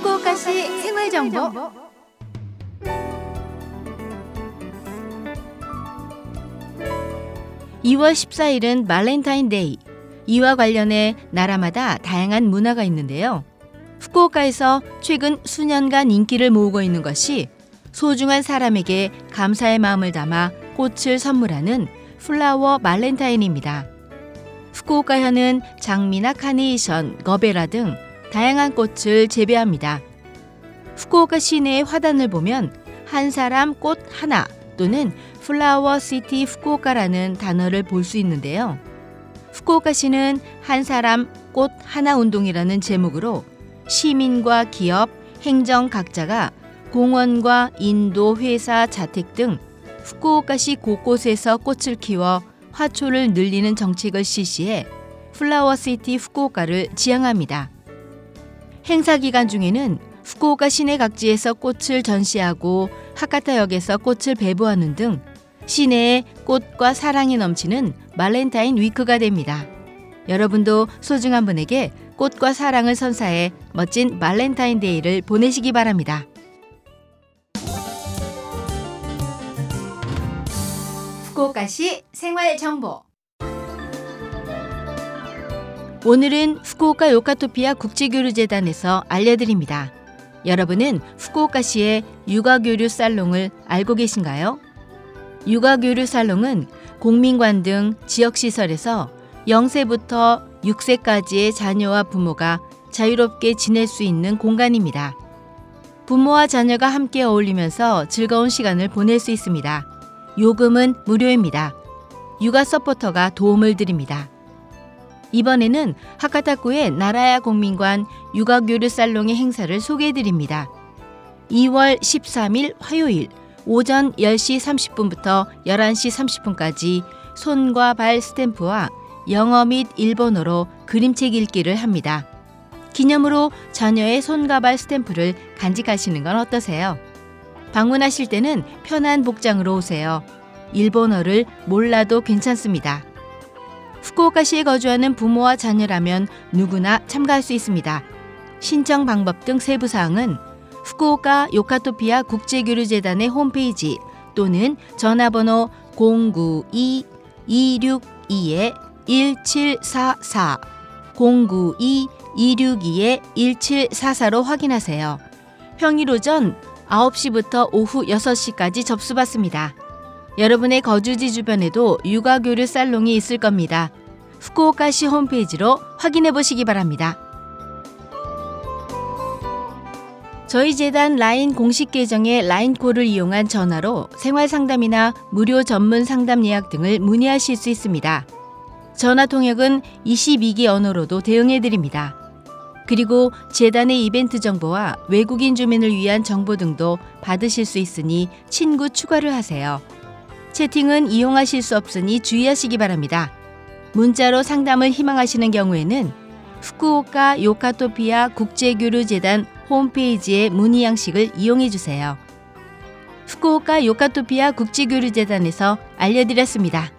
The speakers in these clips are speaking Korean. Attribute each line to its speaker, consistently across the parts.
Speaker 1: 후쿠오카시 생활 정보 2월 14일은 발렌타인데이. 이와 관련해 나라마다 다양한 문화가 있는데요. 후쿠오카에서 최근 수년간 인기를 모으고 있는 것이 소중한 사람에게 감사의 마음을 담아 꽃을 선물하는 flower Valentine입니다. 후쿠오카현은 장미나 카네이션, 거베라 등 다양한 꽃을 재배합니다. 후쿠오카 시내의 화단을 보면 한 사람 꽃 하나 또는 Flower City 후쿠오카라는 단어를 볼 수 있는데요. 후쿠오카시는 한 사람 꽃 하나 운동이라는 제목으로 시민과 기업, 행정 각자가 공원과 인도, 회사, 자택 등 후쿠오카시 곳곳에서 꽃을 키워 화초를 늘리는 정책을 실시해 Flower City 후쿠오카를 지향합니다. 행사 기간 중에는 후쿠오카 시내 각지에서 꽃을 전시하고 하카타역에서 꽃을 배부하는 등 시내에 꽃과 사랑이 넘치는 발렌타인 week가 됩니다. 여러분도 소중한 분에게 꽃과 사랑을 선사해 멋진 발렌타인데이를 보내시기 바랍니다. 후쿠오카시 생활 정보 오늘은 후쿠오카 요카토피아 국제교류재단에서 알려드립니다. 여러분은 후쿠오카시의 육아교류 살롱을 알고 계신가요? 육아교류 살롱은 공민관 등 지역시설에서 0세부터 6세까지의 자녀와 부모가 자유롭게 지낼 수 있는 공간입니다. 부모와 자녀가 함께 어울리면서 즐거운 시간을 보낼 수 있습니다. 요금은 무료입니다. 육아 서포터가 도움을 드립니다. 이번에는 하카타쿠의 나라야 공민관 육아교류 살롱의 행사를 소개해 드립니다. 2월 13일 화요일 오전 10시 30분부터 11시 30분까지 손과 발 스탬프와 영어 및 일본어로 그림책 읽기를 합니다. 기념으로 자녀의 손과 발 스탬프를 간직하시는 건 어떠세요? 방문하실 때는 편한 복장으로 오세요. 일본어를 몰라도 괜찮습니다. 후쿠오카시에 거주하는 부모와 자녀라면 누구나 참가할 수 있습니다. 신청 방법 등 세부 사항은 후쿠오카 요카토피아 국제교류재단의 홈페이지 또는 전화번호 092-262-1744 092-262-1744로 확인하세요. 평일 오전 9시부터 오후 6시까지 접수받습니다. 여러분의 거주지 주변에도 육아 교류 살롱이 있을 겁니다. 후쿠오카시 홈페이지로 확인해 보시기 바랍니다. 저희 재단 라인 공식 계정의 라인콜을 이용한 전화로 생활 상담이나 무료 전문 상담 예약 등을 문의하실 수 있습니다. 전화 통역은 22기 언어로도 대응해 드립니다. 그리고 재단의 이벤트 정보와 외국인 주민을 위한 정보 등도 받으실 수 있으니 친구 추가를 하세요. 채팅은 이용하실 수 없으니 주의하시기 바랍니다. 문자로 상담을 희망하시는 경우에는 후쿠오카 요카토피아 국제교류재단 홈페이지의 문의 양식을 이용해 주세요. 후쿠오카 요카토피아 국제교류재단에서 알려드렸습니다.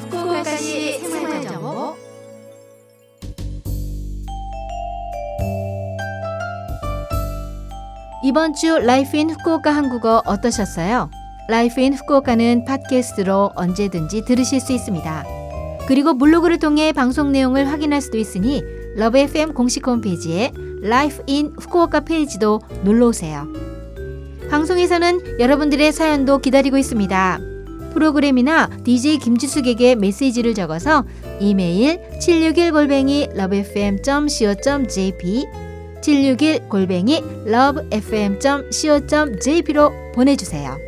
Speaker 1: 후쿠오카시 생활정보 이번 주 Life in 후쿠오카 한국어 어떠셨어요? Life in 후쿠오카는 팟캐스트로 언제든지 들으실 수 있습니다. 그리고 블로그를 통해 방송 내용을 확인할 수도 있으니 Love FM 공식 홈페이지에 Life in 후쿠오카 페이지도 놀러 오세요. 방송에서는 여러분들의 사연도 기다리고 있습니다. 프로그램이나 DJ 김지숙에게 메시지를 적어서 이메일 761골뱅이 lovefm.co.jp 761 골뱅이 lovefm.co.jp로 보내주세요.